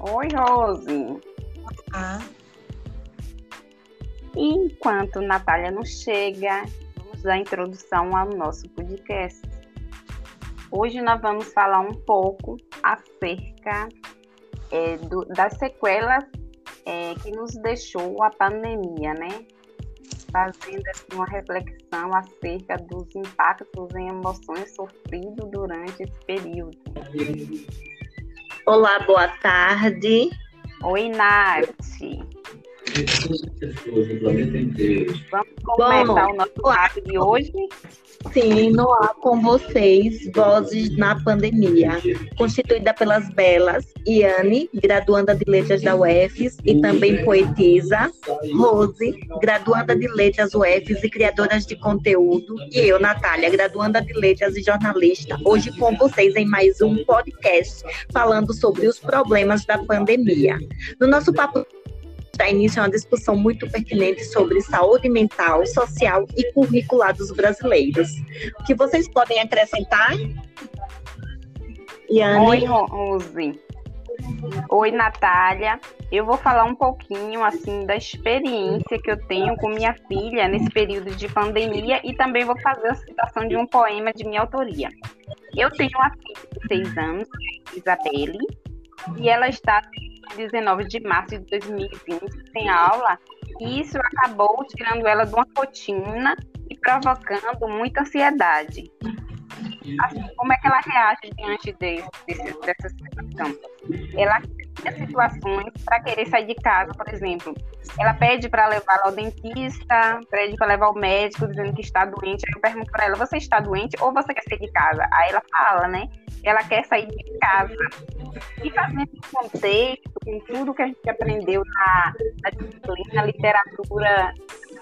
Oi, Rose. Ah, Enquanto Natália não chega, vamos dar introdução ao nosso podcast. Hoje nós vamos falar um pouco acerca é, do- das sequelas é, que nos deixou a pandemia, né? Fazendo assim, uma reflexão acerca dos impactos e emoções sofridos durante esse período. Olá, boa tarde. Oi, Nath. Vamos começar o nosso papo de hoje? Sim, no ar com vocês, Vozes na Pandemia, constituída pelas belas Iane, graduanda de Letras da UFES e também poetisa, Rose, graduanda de Letras UFES e criadoras de conteúdo, e eu, Natália, graduanda de Letras e jornalista, hoje com vocês em mais um podcast falando sobre os problemas da pandemia. No nosso papo dá início a uma discussão muito pertinente sobre saúde mental, social e curricular dos brasileiros. O que vocês podem acrescentar? Iane? Oi, Rose. Oi, Natália. Eu vou falar um pouquinho assim da experiência que eu tenho com minha filha nesse período de pandemia e também vou fazer a citação de um poema de minha autoria. Eu tenho uma filha de seis anos, Isabelle, e ela está 19 de março de 2020 sem aula, e isso acabou tirando ela de uma rotina e provocando muita ansiedade assim, como é que ela reage diante desse, dessa situação? Ela situações para querer sair de casa, por exemplo. Ela pede para levar ao dentista, pede para levar ao médico, dizendo que está doente. Aí eu pergunto para ela: você está doente ou você quer sair de casa? Aí ela fala, né? Ela quer sair de casa. E fazendo esse contexto, com tudo que a gente aprendeu na, na disciplina literatura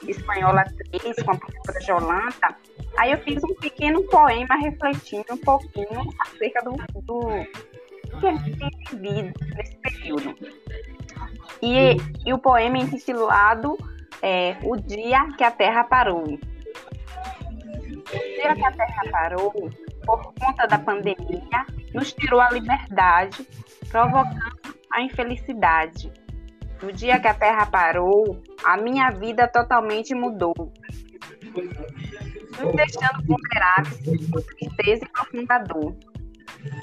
espanhola 3, com a professora Jolanta, Aí eu fiz um pequeno poema refletindo um pouquinho acerca do, do que a gente tem vivido nesse período. E, e o poema é intitulado é, O Dia que a Terra Parou. O dia que a Terra parou, por conta da pandemia, nos tirou a liberdade, provocando a infelicidade. No dia que a Terra parou, a minha vida totalmente mudou nos deixando vulneráveis por tristeza e profunda dor.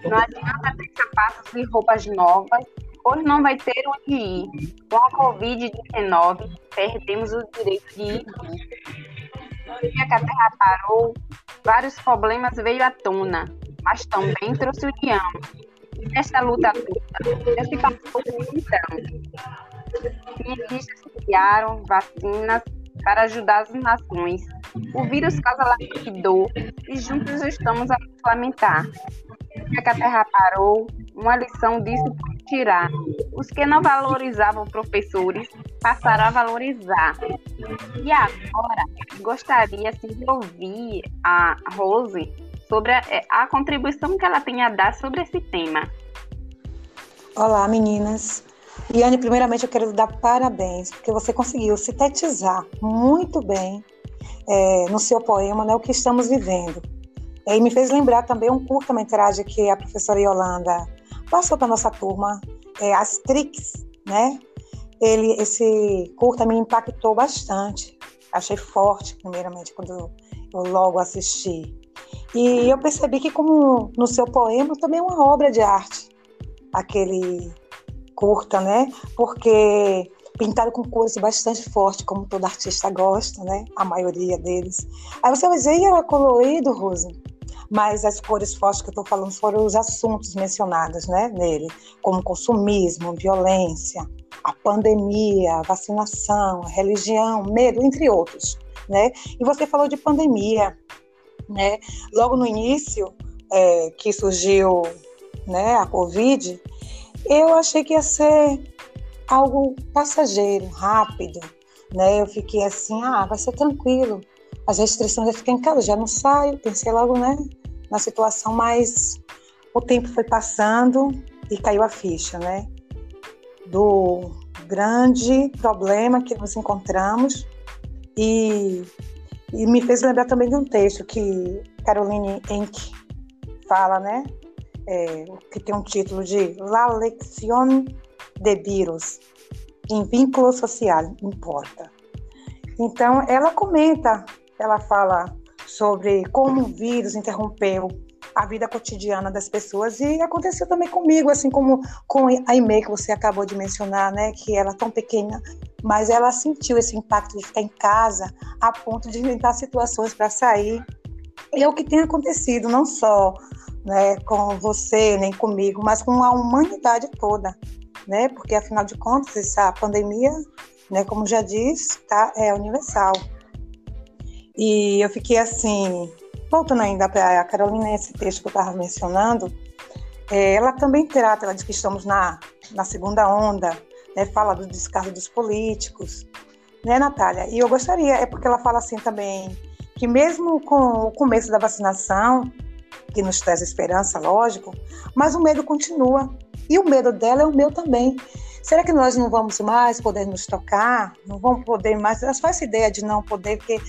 Não adianta ter sapatos e roupas novas, pois não vai ter onde ir. Com a Covid-19, perdemos o direito de ir. No dia que a Terra parou, vários problemas veio à tona, mas também trouxe união. E nesta luta toda, já se passou então. Cientistas criaram vacinas para ajudar as nações. O vírus causa lapidou e juntos estamos a nos lamentar. Que a Terra parou, uma lição disso por tirar. Os que não valorizavam professores passaram a valorizar. E agora, gostaria assim, de ouvir a Rose sobre a, a contribuição que ela tem a dar sobre esse tema. olá meninas. Iane, primeiramente eu quero dar parabéns, porque você conseguiu sintetizar muito bem é, no seu poema né, o que estamos vivendo. E me fez lembrar também um curta-metragem que a professora Yolanda passou para nossa turma, é, Astrix, né? Ele, esse curta me impactou bastante. Achei forte, primeiramente, quando eu logo assisti. E eu percebi que, como no seu poema, também é uma obra de arte, aquele curta, né? Porque pintado com cores bastante fortes, como todo artista gosta, né? A maioria deles. Aí você vai dizer, e era colorido, Rose? Mas as cores fortes que eu estou falando foram os assuntos mencionados, né? Nele, como consumismo, violência, a pandemia, vacinação, religião, medo, entre outros, né? E você falou de pandemia, né? Logo no início, é, que surgiu, né? A Covid, eu achei que ia ser algo passageiro, rápido, né? Eu fiquei assim, ah, vai ser tranquilo. As restrições eu fiquei em casa, já não saio, pensei logo, né, na situação, mas o tempo foi passando e caiu a ficha, né? Do grande problema que nos encontramos e, e me fez lembrar também de um texto que Caroline Enck fala, né? É, que tem um título de La Lección de vírus em vínculo social importa. Então, ela comenta, ela fala sobre como o vírus interrompeu a vida cotidiana das pessoas e aconteceu também comigo, assim como com a Aimee que você acabou de mencionar, né, que ela é tão pequena, mas ela sentiu esse impacto de ficar em casa a ponto de inventar situações para sair. E é o que tem acontecido, não só né, com você nem comigo, mas com a humanidade toda, né? Porque afinal de contas essa pandemia, né, como já disse, tá, é universal. E eu fiquei assim, voltando ainda para a Carolina, esse texto que eu estava mencionando, é, ela também trata, ela diz que estamos na, na segunda onda, né, fala do descaso dos políticos, né, Natália? E eu gostaria, é porque ela fala assim também, que mesmo com o começo da vacinação, que nos traz esperança, lógico, mas o medo continua. E o medo dela é o meu também. Será que nós não vamos mais poder nos tocar? Não vamos poder mais? Ela faz ideia de não poder, porque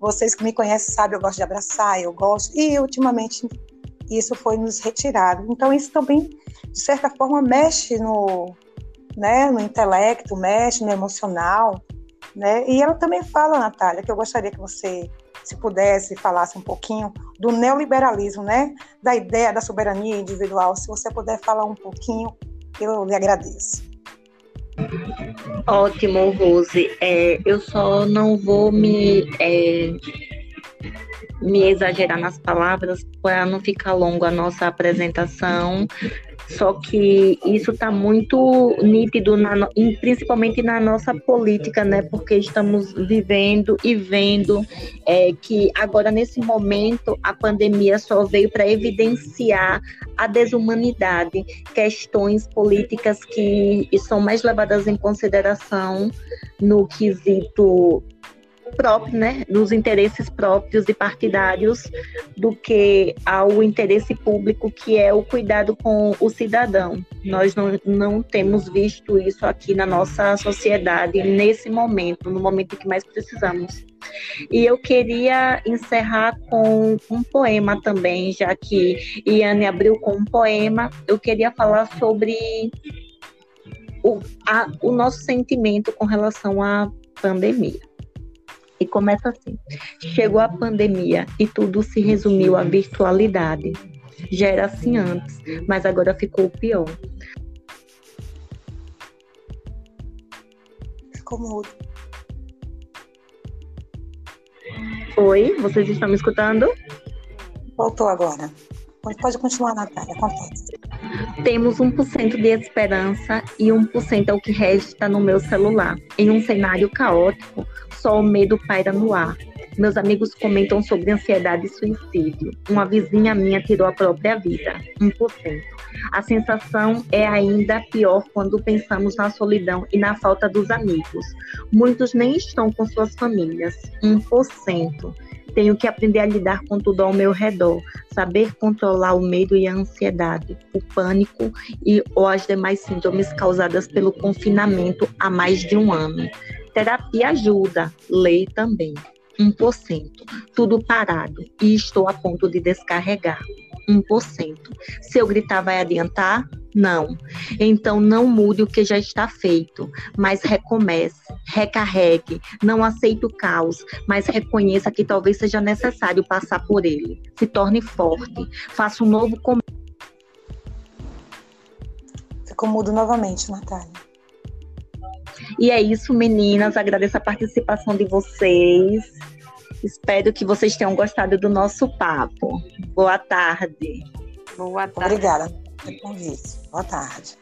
vocês que me conhecem sabem, eu gosto de abraçar, eu gosto. E ultimamente isso foi nos retirado. Então isso também, de certa forma, mexe no, né, no intelecto, mexe no emocional. Né? E ela também fala, Natália, que eu gostaria que você se pudesse, falasse um pouquinho do neoliberalismo, né? Da ideia da soberania individual. Se você puder falar um pouquinho, eu lhe agradeço. Ótimo, Rose. É, eu só não vou me, é, me exagerar nas palavras para não ficar longo a nossa apresentação. Só que isso está muito nítido, na, principalmente na nossa política, né? Porque estamos vivendo e vendo é, que agora, nesse momento, a pandemia só veio para evidenciar a desumanidade, questões políticas que são mais levadas em consideração no quesito próprio, né, dos interesses próprios e partidários do que ao interesse público, que é o cuidado com o cidadão. Nós não, não temos visto isso aqui na nossa sociedade nesse momento, no momento que mais precisamos. E eu queria encerrar com um poema também, já que Iane abriu com um poema, eu queria falar sobre o, a, o nosso sentimento com relação à pandemia. Começa assim: chegou a pandemia e tudo se resumiu à virtualidade. Já era assim antes, mas agora ficou pior. Ficou mudo. Oi, vocês estão me escutando? Voltou agora. Pode continuar, Natália, acontece. Temos 1% de esperança e 1% é o que resta no meu celular. Em um cenário caótico, só o medo paira no ar. Meus amigos comentam sobre ansiedade e suicídio. Uma vizinha minha tirou a própria vida, 1%. A sensação é ainda pior quando pensamos na solidão e na falta dos amigos. Muitos nem estão com suas famílias, 1%. Tenho que aprender a lidar com tudo ao meu redor, saber controlar o medo e a ansiedade, o pânico e ou as demais síndromes causadas pelo confinamento há mais de um ano. Terapia ajuda, lei também. 1%. Tudo parado e estou a ponto de descarregar. 1%. Se eu gritar, vai adiantar? Não. Então não mude o que já está feito, mas recomece, recarregue, não aceite o caos, mas reconheça que talvez seja necessário passar por ele. Se torne forte, faça um novo começo. Ficou mudo novamente, Natália. E é isso, meninas. Agradeço a participação de vocês. Espero que vocês tenham gostado do nosso papo. Boa tarde. Boa tarde. Obrigada pelo convite. Boa tarde.